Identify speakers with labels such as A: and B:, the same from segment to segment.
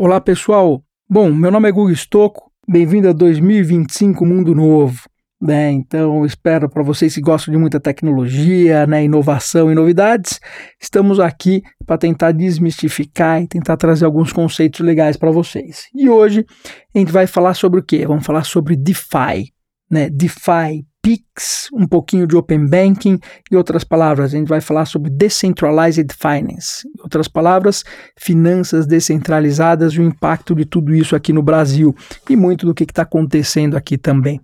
A: Olá pessoal, bom, meu nome é Gugu Stocco, bem-vindo a 2025 Mundo Novo. Né? Então, espero para vocês que gostam de muita tecnologia, né, inovação e novidades, estamos aqui para tentar desmistificar e tentar trazer alguns conceitos legais para vocês. E hoje a gente vai falar sobre o quê? Vamos falar sobre DeFi, né? DeFi, PIX, um pouquinho de Open Banking e outras palavras. A gente vai falar sobre Decentralized Finance. Em outras palavras, finanças descentralizadas e o impacto de tudo isso aqui no Brasil e muito do que está acontecendo aqui também.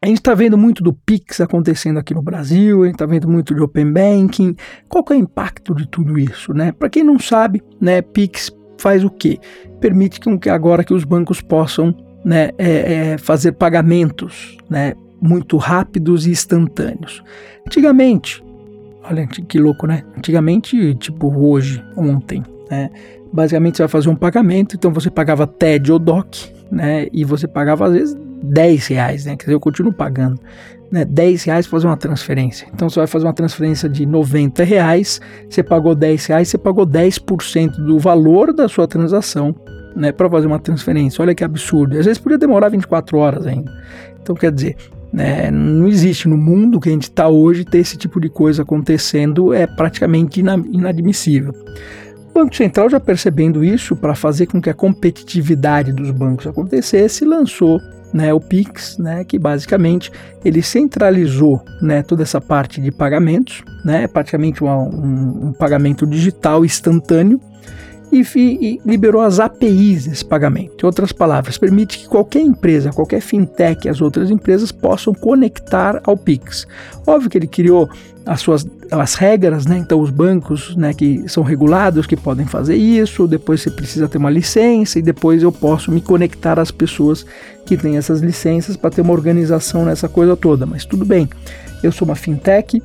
A: A gente está vendo muito do Pix acontecendo aqui no Brasil, a gente está vendo muito de Open Banking. Qual é o impacto de tudo isso? Né? Para quem não sabe, né, Pix faz o quê? Permite que agora que os bancos possam né, é, é fazer pagamentos né, muito rápidos e instantâneos. Antigamente, olha que louco, né? Antigamente, tipo hoje, ontem, né? Basicamente você vai fazer um pagamento, então você pagava TED ou DOC, né? E você pagava às vezes 10 reais, né? Quer dizer, eu continuo pagando. Né, 10 reais para fazer uma transferência. Então você vai fazer uma transferência de 90 reais, você pagou 10 reais, você pagou 10% do valor da sua transação né, para fazer uma transferência. Olha que absurdo. Às vezes podia demorar 24 horas ainda. Então, quer dizer, né, não existe no mundo que a gente está hoje ter esse tipo de coisa acontecendo, é praticamente inadmissível. O Banco Central, já percebendo isso, para fazer com que a competitividade dos bancos acontecesse, lançou né, o Pix, né, que basicamente ele centralizou né, toda essa parte de pagamentos, né, praticamente um, um pagamento digital instantâneo, e, e, liberou as APIs desse pagamento. Em outras palavras, permite que qualquer empresa, qualquer fintech as outras empresas possam conectar ao Pix. Óbvio que ele criou as suas as regras, né? Então os bancos, né, que são regulados que podem fazer isso, depois você precisa ter uma licença e depois eu posso me conectar às pessoas que têm essas licenças para ter uma organização nessa coisa toda. Mas tudo bem. Eu sou uma fintech,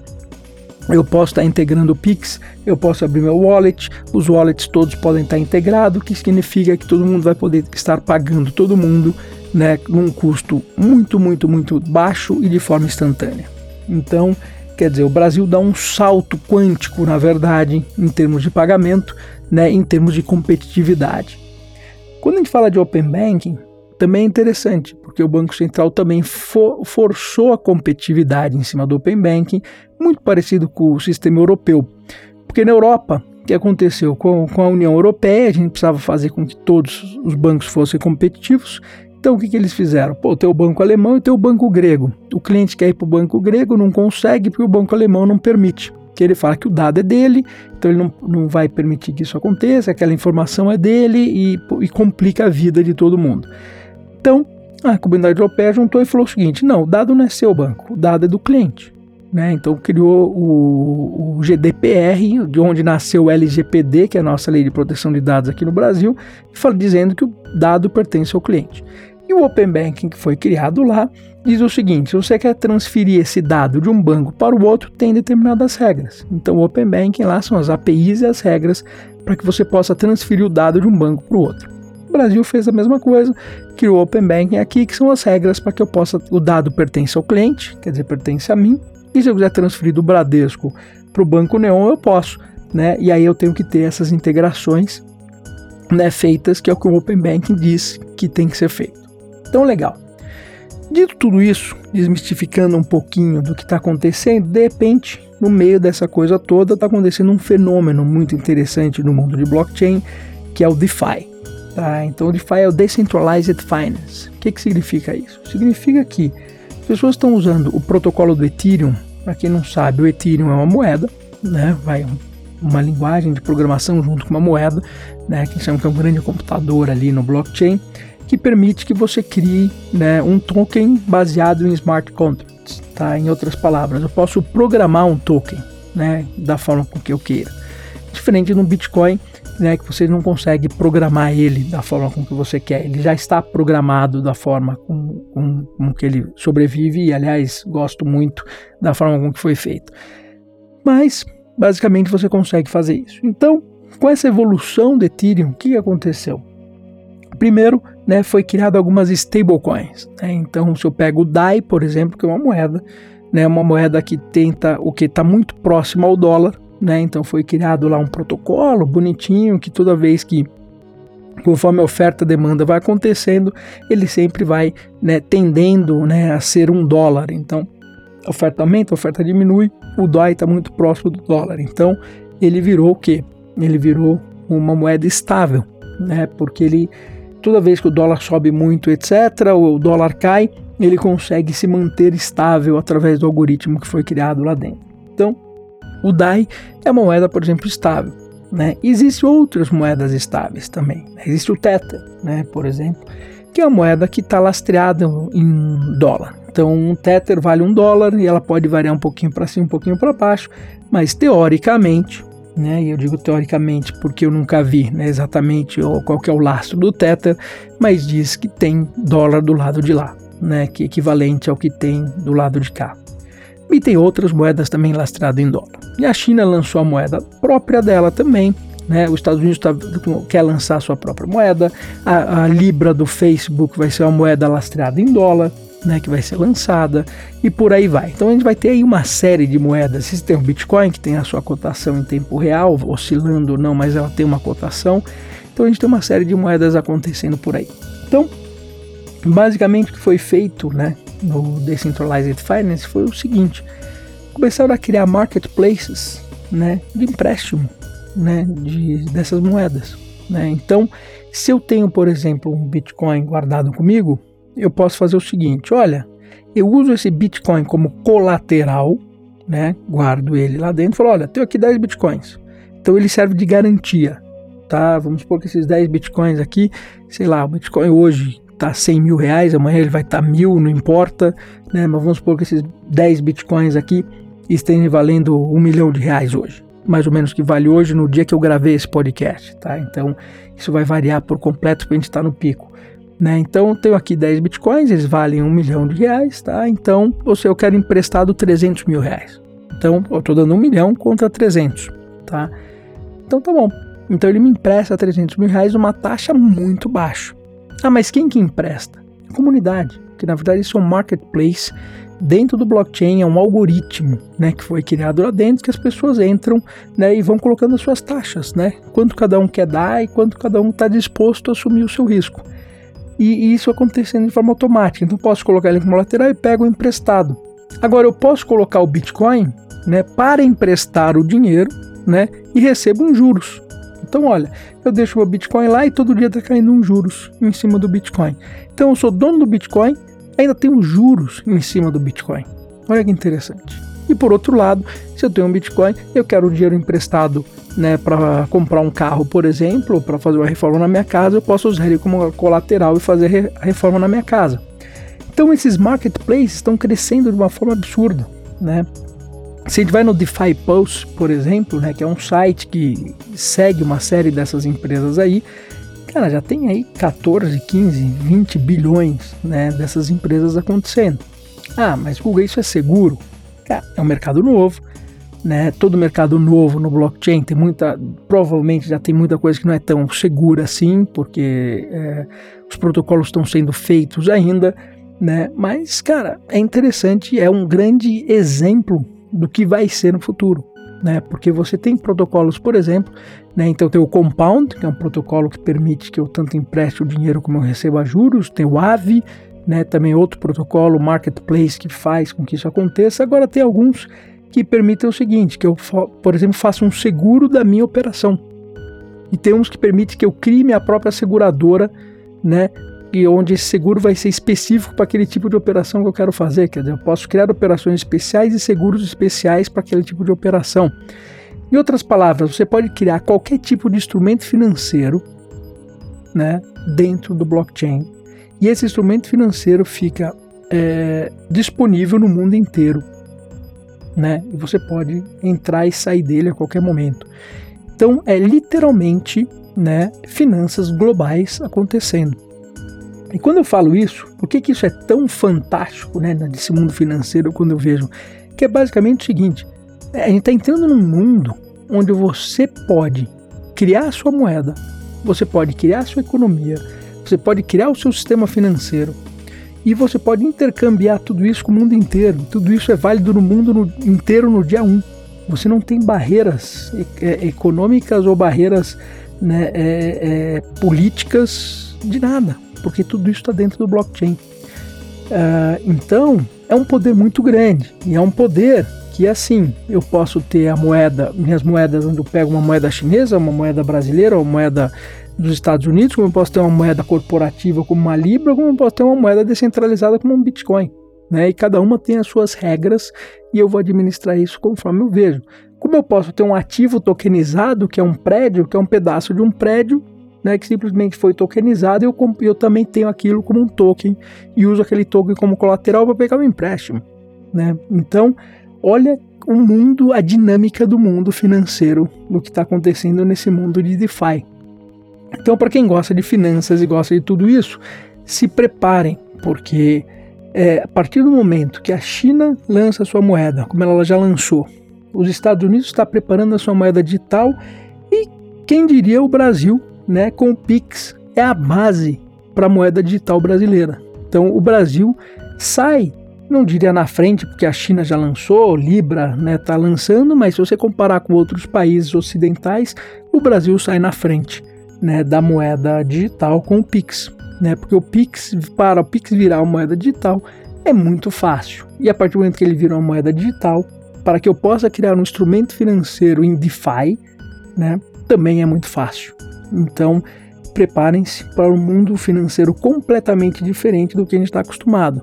A: eu posso estar integrando o Pix, eu posso abrir meu wallet, os wallets todos podem estar integrados, que significa que todo mundo vai poder estar pagando todo mundo né, num custo muito, muito, muito baixo e de forma instantânea. Então, quer dizer, o Brasil dá um salto quântico, na verdade, em termos de pagamento, né, em termos de competitividade. Quando a gente fala de Open Banking, também é interessante, porque o Banco Central também for, forçou a competitividade em cima do Open Banking, muito parecido com o sistema europeu. Porque na Europa, o que aconteceu com, com a União Europeia, a gente precisava fazer com que todos os bancos fossem competitivos. Então o que, que eles fizeram? Pô, tem o banco alemão e tem o banco grego. O cliente quer ir para o banco grego, não consegue porque o banco alemão não permite que ele fala que o dado é dele, então ele não, não vai permitir que isso aconteça, aquela informação é dele e, e complica a vida de todo mundo. Então, a comunidade europeia juntou e falou o seguinte: não, o dado não é seu banco, o dado é do cliente. Né? Então criou o, o, GDPR, de onde nasceu o LGPD, que é a nossa lei de proteção de dados aqui no Brasil, dizendo que o dado pertence ao cliente. E o Open Banking, que foi criado lá, diz o seguinte: se você quer transferir esse dado de um banco para o outro, tem determinadas regras. Então, o Open Banking lá são as APIs e as regras para que você possa transferir o dado de um banco para o outro. Brasil fez a mesma coisa, criou o Open Banking aqui, que são as regras para que eu possa. O dado pertence ao cliente, quer dizer, pertence a mim, e se eu quiser transferir do Bradesco para o Banco Neon, eu posso. Né? E aí eu tenho que ter essas integrações né, feitas, que é o que o Open Banking diz que tem que ser feito. Então, legal. Dito tudo isso, desmistificando um pouquinho do que está acontecendo, de repente, no meio dessa coisa toda, está acontecendo um fenômeno muito interessante no mundo de blockchain, que é o DeFi. Tá? Então, o DeFi é o Decentralized Finance. O que, que significa isso? Significa que as pessoas estão usando o protocolo do Ethereum. Para quem não sabe, o Ethereum é uma moeda, né? vai uma linguagem de programação junto com uma moeda, né? que chama que é um grande computador ali no blockchain, que permite que você crie né, um token baseado em smart contracts. Tá? Em outras palavras, eu posso programar um token né, da forma com que eu queira. Diferente no Bitcoin, né, que você não consegue programar ele da forma com que você quer. Ele já está programado da forma com, com, com que ele sobrevive e, aliás, gosto muito da forma com que foi feito. Mas, basicamente, você consegue fazer isso. Então, com essa evolução do Ethereum, o que aconteceu? Primeiro, né, foi criado algumas stablecoins. Né? Então, se eu pego o DAI, por exemplo, que é uma moeda, né, uma moeda que tenta o que está muito próximo ao dólar, né? Então foi criado lá um protocolo bonitinho que toda vez que conforme a oferta e demanda vai acontecendo, ele sempre vai né, tendendo né, a ser um dólar. Então, a oferta aumenta, a oferta diminui, o DOI está muito próximo do dólar. Então, ele virou o quê? Ele virou uma moeda estável, né? Porque ele toda vez que o dólar sobe muito, etc., o dólar cai, ele consegue se manter estável através do algoritmo que foi criado lá dentro. Então, o DAI é uma moeda, por exemplo, estável. Né? Existem outras moedas estáveis também. Existe o Tether, né, por exemplo, que é uma moeda que está lastreada em dólar. Então, um Tether vale um dólar e ela pode variar um pouquinho para cima, um pouquinho para baixo, mas teoricamente, né, e eu digo teoricamente porque eu nunca vi né, exatamente qual que é o lastro do Tether, mas diz que tem dólar do lado de lá, né, que é equivalente ao que tem do lado de cá. E tem outras moedas também lastreadas em dólar. E a China lançou a moeda própria dela também. Né? Os Estados Unidos tá, quer lançar sua própria moeda. A, a Libra do Facebook vai ser uma moeda lastreada em dólar. Né, que vai ser lançada e por aí vai. Então a gente vai ter aí uma série de moedas. Você tem o Bitcoin que tem a sua cotação em tempo real, oscilando ou não, mas ela tem uma cotação. Então a gente tem uma série de moedas acontecendo por aí. Então, basicamente o que foi feito, né, no Decentralized Finance foi o seguinte: começaram a criar marketplaces né, de empréstimo né, de, dessas moedas. Né? Então, se eu tenho, por exemplo, um Bitcoin guardado comigo, eu posso fazer o seguinte: olha, eu uso esse Bitcoin como colateral, né, guardo ele lá dentro e falo: olha, tenho aqui 10 Bitcoins. Então, ele serve de garantia. Tá? Vamos supor que esses 10 Bitcoins aqui, sei lá, o Bitcoin hoje tá 100 mil reais, amanhã ele vai estar tá mil, não importa, né? Mas vamos supor que esses 10 bitcoins aqui estejam valendo um milhão de reais hoje. Mais ou menos que vale hoje no dia que eu gravei esse podcast, tá? Então isso vai variar por completo para a gente tá no pico. Né? Então eu tenho aqui 10 bitcoins, eles valem um milhão de reais, tá? Então, seja, eu quero emprestado 300 mil reais. Então eu estou dando um milhão contra 300, tá? Então tá bom. Então ele me empresta 300 mil reais uma taxa muito baixa. Ah, mas quem que empresta? A comunidade, que na verdade isso é um marketplace dentro do blockchain, é um algoritmo, né, que foi criado lá dentro que as pessoas entram, né, e vão colocando as suas taxas, né, quanto cada um quer dar e quanto cada um está disposto a assumir o seu risco. E, e isso acontecendo de forma automática. Então posso colocar ele como lateral e pego emprestado. Agora eu posso colocar o Bitcoin, né, para emprestar o dinheiro, né, e recebo um juros. Então, olha, eu deixo meu Bitcoin lá e todo dia está caindo uns juros em cima do Bitcoin. Então, eu sou dono do Bitcoin, ainda tenho juros em cima do Bitcoin. Olha que interessante. E por outro lado, se eu tenho um Bitcoin, eu quero o dinheiro emprestado né, para comprar um carro, por exemplo, para fazer uma reforma na minha casa, eu posso usar ele como colateral e fazer a reforma na minha casa. Então esses marketplaces estão crescendo de uma forma absurda, né? Se a gente vai no DeFi Pulse, por exemplo, né, que é um site que segue uma série dessas empresas aí, cara, já tem aí 14, 15, 20 bilhões né, dessas empresas acontecendo. Ah, mas Google, isso é seguro? É um mercado novo, né? Todo mercado novo no blockchain tem muita, provavelmente já tem muita coisa que não é tão segura assim, porque é, os protocolos estão sendo feitos ainda, né? Mas, cara, é interessante, é um grande exemplo do que vai ser no futuro. Né? Porque você tem protocolos, por exemplo, né? então tem o Compound, que é um protocolo que permite que eu tanto empreste o dinheiro como eu receba juros, tem o AVE, né? também outro protocolo, Marketplace, que faz com que isso aconteça. Agora tem alguns que permitem o seguinte, que eu, por exemplo, faça um seguro da minha operação. E tem uns que permitem que eu crie minha própria seguradora, né, e onde esse seguro vai ser específico para aquele tipo de operação que eu quero fazer. Quer dizer, eu posso criar operações especiais e seguros especiais para aquele tipo de operação. Em outras palavras, você pode criar qualquer tipo de instrumento financeiro né, dentro do blockchain. E esse instrumento financeiro fica é, disponível no mundo inteiro. Né? E você pode entrar e sair dele a qualquer momento. Então é literalmente né, finanças globais acontecendo. E quando eu falo isso, por que, que isso é tão fantástico né, nesse mundo financeiro quando eu vejo? Que é basicamente o seguinte: é, a gente está entrando num mundo onde você pode criar a sua moeda, você pode criar a sua economia, você pode criar o seu sistema financeiro e você pode intercambiar tudo isso com o mundo inteiro. Tudo isso é válido no mundo no, inteiro no dia 1. Você não tem barreiras é, econômicas ou barreiras né, é, é, políticas de nada, porque tudo isso está dentro do blockchain. Uh, então, é um poder muito grande e é um poder que assim, eu posso ter a moeda, minhas moedas, onde eu pego uma moeda chinesa, uma moeda brasileira, uma moeda dos Estados Unidos, como eu posso ter uma moeda corporativa como uma Libra, como eu posso ter uma moeda descentralizada como um Bitcoin. Né? E cada uma tem as suas regras e eu vou administrar isso conforme eu vejo. Como eu posso ter um ativo tokenizado, que é um prédio, que é um pedaço de um prédio, né, que simplesmente foi tokenizado, eu, eu também tenho aquilo como um token e uso aquele token como colateral para pegar um empréstimo. Né? Então, olha o mundo, a dinâmica do mundo financeiro, do que está acontecendo nesse mundo de DeFi. Então, para quem gosta de finanças e gosta de tudo isso, se preparem, porque é, a partir do momento que a China lança sua moeda, como ela já lançou, os Estados Unidos está preparando a sua moeda digital e quem diria o Brasil, né, com o Pix é a base para a moeda digital brasileira. Então, o Brasil sai não diria na frente, porque a China já lançou, Libra está né, tá lançando, mas se você comparar com outros países ocidentais, o Brasil sai na frente né, da moeda digital com o Pix. Né, porque o Pix, para o Pix virar uma moeda digital, é muito fácil. E a partir do momento que ele vira uma moeda digital, para que eu possa criar um instrumento financeiro em DeFi, né, também é muito fácil. Então, preparem-se para um mundo financeiro completamente diferente do que a gente está acostumado.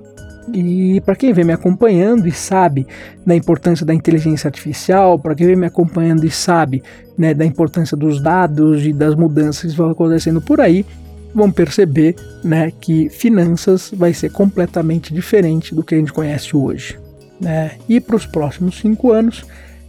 A: E para quem vem me acompanhando e sabe da importância da inteligência artificial, para quem vem me acompanhando e sabe né, da importância dos dados e das mudanças que vão acontecendo por aí, vão perceber né, que finanças vai ser completamente diferente do que a gente conhece hoje. Né? E para os próximos cinco anos,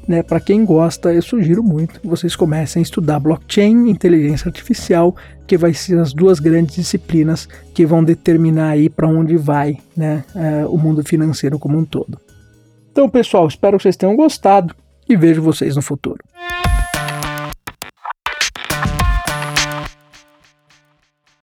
A: né, para quem gosta, eu sugiro muito que vocês comecem a estudar blockchain, inteligência artificial, que vai ser as duas grandes disciplinas que vão determinar aí para onde vai né, é, o mundo financeiro como um todo. Então, pessoal, espero que vocês tenham gostado e vejo vocês no futuro.